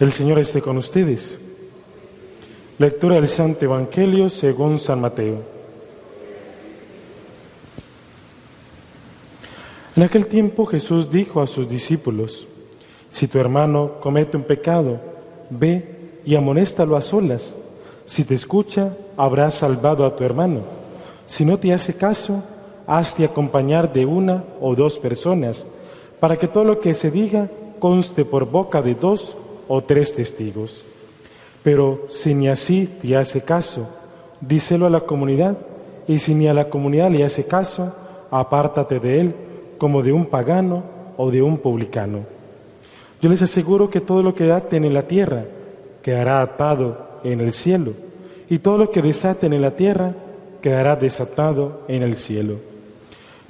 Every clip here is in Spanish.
El Señor esté con ustedes. Lectura del Santo Evangelio según San Mateo. En aquel tiempo Jesús dijo a sus discípulos, si tu hermano comete un pecado, ve y amonéstalo a solas. Si te escucha, habrás salvado a tu hermano. Si no te hace caso, hazte acompañar de una o dos personas, para que todo lo que se diga conste por boca de dos o tres testigos. Pero si ni así te hace caso, díselo a la comunidad, y si ni a la comunidad le hace caso, apártate de él como de un pagano o de un publicano. Yo les aseguro que todo lo que aten en la tierra quedará atado en el cielo, y todo lo que desaten en la tierra quedará desatado en el cielo.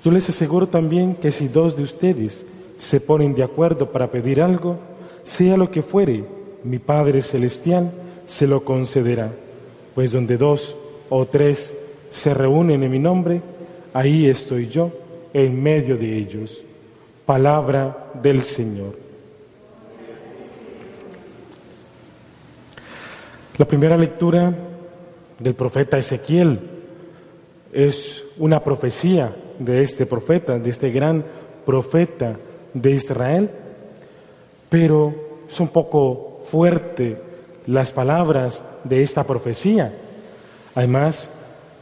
Yo les aseguro también que si dos de ustedes se ponen de acuerdo para pedir algo, sea lo que fuere, mi Padre Celestial se lo concederá. Pues donde dos o tres se reúnen en mi nombre, ahí estoy yo en medio de ellos. Palabra del Señor. La primera lectura del profeta Ezequiel es una profecía de este profeta, de este gran profeta de Israel, pero es un poco fuerte las palabras de esta profecía, además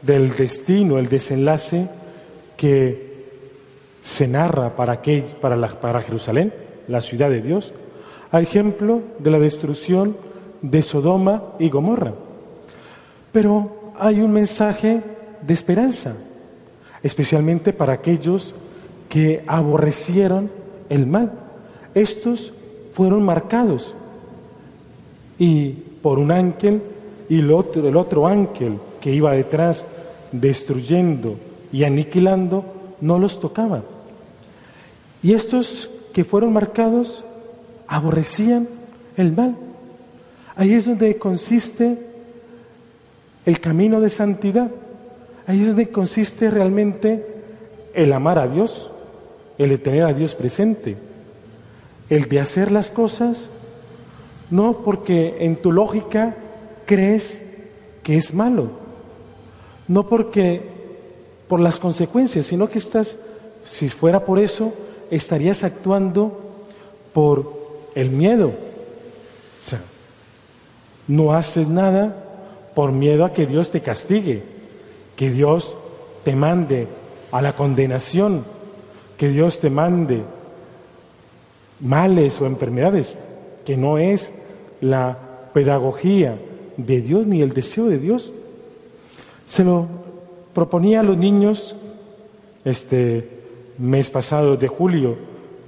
del destino, el desenlace que se narra para, Jerusalén, la ciudad de Dios, a ejemplo de la destrucción de Sodoma y Gomorra. Pero hay un mensaje de esperanza, especialmente para aquellos que aborrecieron el mal. Estos fueron marcados y por un ángel y el otro, el otro ángel que iba detrás destruyendo y aniquilando no los tocaba. Y estos que fueron marcados aborrecían el mal. Ahí es donde consiste el camino de santidad. Ahí es donde consiste realmente el amar a Dios, el de tener a Dios presente, el de hacer las cosas no porque en tu lógica crees que es malo, no porque por las consecuencias, sino que estás, si fuera por eso, estarías actuando por el miedo. O sea, no haces nada por miedo a que Dios te castigue, que Dios te mande a la condenación, que Dios te mande males o enfermedades, que no es la pedagogía de Dios ni el deseo de Dios. Se lo proponía a los niños este mes pasado de julio,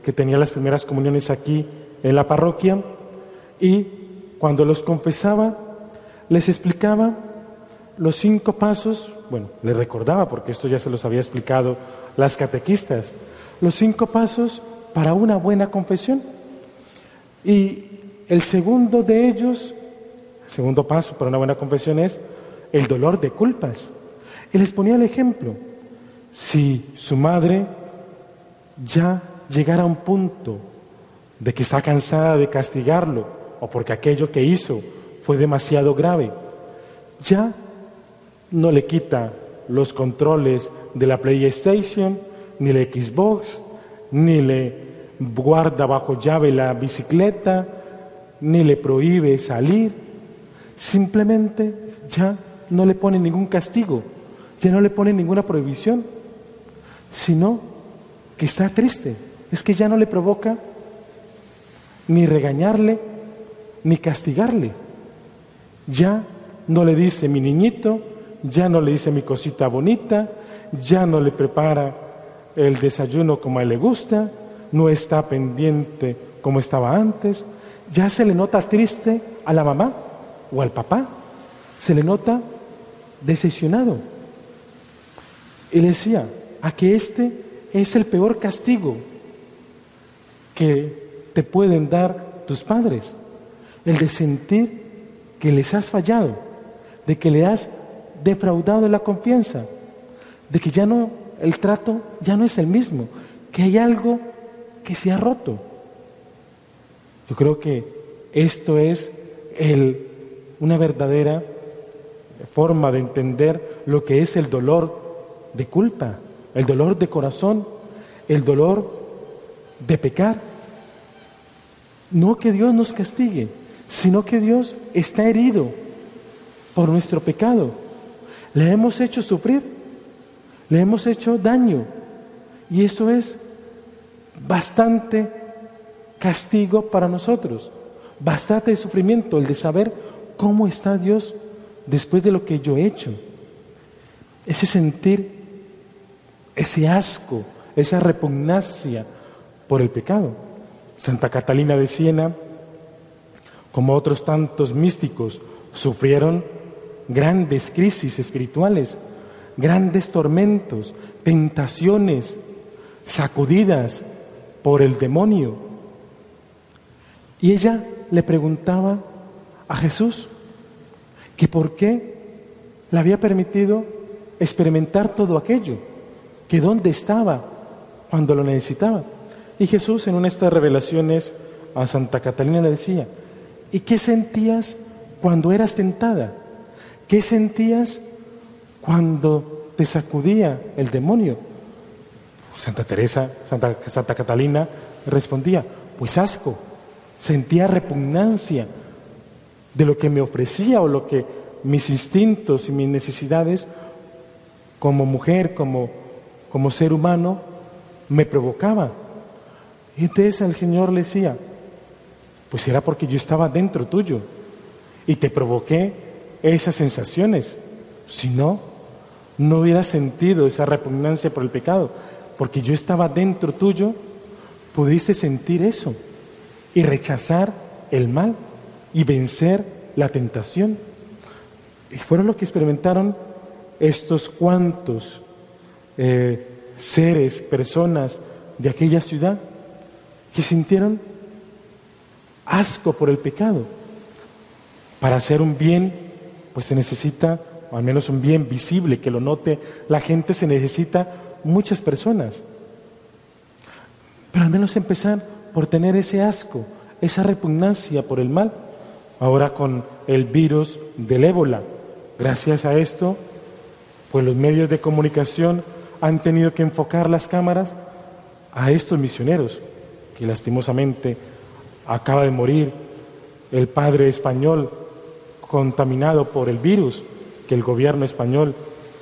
que tenía las primeras comuniones aquí en la parroquia, y cuando los confesaba, les explicaba los cinco pasos, bueno, les recordaba, porque esto ya se los había explicado las catequistas, los cinco pasos para una buena confesión. Y el segundo de ellos, el segundo paso para una buena confesión es el dolor de culpas. Y les ponía el ejemplo. Si su madre ya llegara a un punto de que está cansada de castigarlo o porque aquello que hizo fue demasiado grave, ya no le quita los controles de la PlayStation, ni la Xbox, ni le guarda bajo llave la bicicleta, ni le prohíbe salir, simplemente ya no le pone ningún castigo, ya no le pone ninguna prohibición, sino que está triste, es que ya no le provoca ni regañarle, ni castigarle. Ya no le dice mi niñito, ya no le dice mi cosita bonita, ya no le prepara el desayuno como a él le gusta, no está pendiente como estaba antes, ya se le nota triste a la mamá o al papá, se le nota decepcionado. Y le decía, a que este es el peor castigo que te pueden dar tus padres, el de sentir que les has fallado, de que le has defraudado la confianza, de que ya no, el trato ya no es el mismo, que hay algo que se ha roto. Yo creo que Esto es el, una verdadera forma de entender lo que es el dolor de culpa, el dolor de corazón, el dolor de pecar. No que Dios nos castigue, sino que Dios está herido por nuestro pecado. Le hemos hecho sufrir, le hemos hecho daño. Y eso es bastante castigo para nosotros, bastante sufrimiento el de saber cómo está Dios después de lo que yo he hecho. Ese sentir, ese asco, esa repugnancia por el pecado. Santa Catalina de Siena, como otros tantos místicos, sufrieron grandes crisis espirituales, grandes tormentos, tentaciones, sacudidas por el demonio. Y ella le preguntaba a Jesús que por qué le había permitido experimentar todo aquello, que dónde estaba cuando lo necesitaba. Y Jesús en una de estas revelaciones a Santa Catalina le decía, ¿y qué sentías cuando eras tentada? ¿Qué sentías cuando te sacudía el demonio? Santa Teresa, Santa, Catalina respondía, pues asco, sentía repugnancia de lo que me ofrecía o lo que mis instintos y mis necesidades como mujer, como, como ser humano, me provocaba. Y entonces el Señor le decía, pues era porque yo estaba dentro tuyo y te provoqué esas sensaciones. Si no, no hubiera sentido esa repugnancia por el pecado, porque yo estaba dentro tuyo, pudiste sentir eso y rechazar el mal y vencer la tentación. Y fueron lo que experimentaron estos cuantos eh, seres, personas de aquella ciudad que sintieron asco por el pecado. Para hacer un bien, pues se necesita, al menos un bien visible, que lo note la gente, se necesita muchas personas. Pero al menos empezar por tener ese asco, esa repugnancia por el mal. Ahora con el virus del ébola. Gracias a esto, pues los medios de comunicación han tenido que enfocar las cámaras a estos misioneros, que lastimosamente acaba de morir el padre español contaminado por el virus, que el gobierno español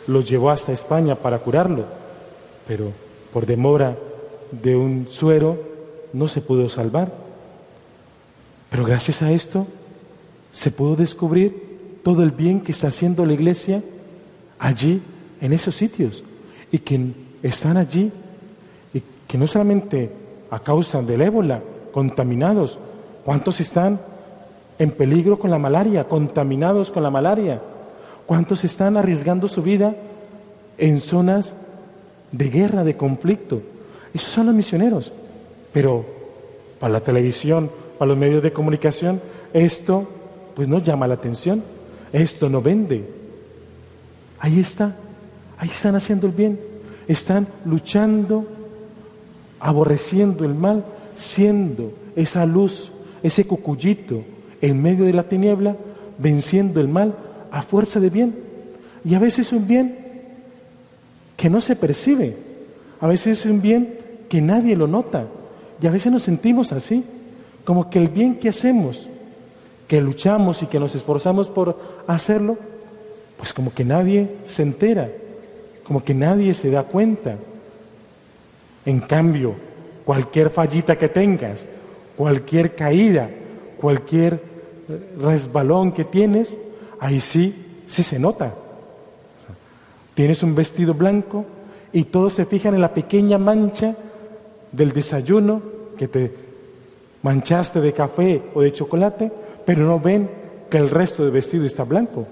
lo llevó hasta España para curarlo, pero por demora de un suero no se pudo salvar. Pero gracias a esto se pudo descubrir todo el bien que está haciendo la iglesia allí, en esos sitios, y que están allí, y que no solamente a causa del ébola, contaminados, ¿cuántos están en peligro con la malaria, contaminados con la malaria? ¿Cuántos están arriesgando su vida en zonas de guerra, de conflicto? Esos son los misioneros. Pero para la televisión, para los medios de comunicación, esto pues no llama la atención, esto no vende. Ahí está, ahí están haciendo el bien, están luchando, aborreciendo el mal, siendo esa luz, ese cucullito en medio de la tiniebla, venciendo el mal a fuerza de bien. Y a veces un bien que no se percibe, a veces es un bien que nadie lo nota, y a veces nos sentimos así como que el bien que hacemos, que luchamos y que nos esforzamos por hacerlo, pues como que nadie se entera, como que nadie se da cuenta. En cambio, cualquier fallita que tengas, cualquier caída, cualquier resbalón que tienes, ahí sí, sí se nota. Tienes un vestido blanco y todos se fijan en la pequeña mancha del desayuno que te manchaste de café o de chocolate, pero no ven que el resto del vestido está blanco.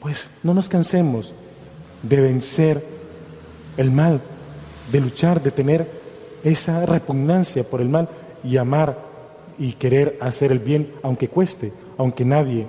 Pues no nos cansemos de vencer el mal, de luchar, de tener esa repugnancia por el mal y amar y querer hacer el bien, aunque cueste, aunque nadie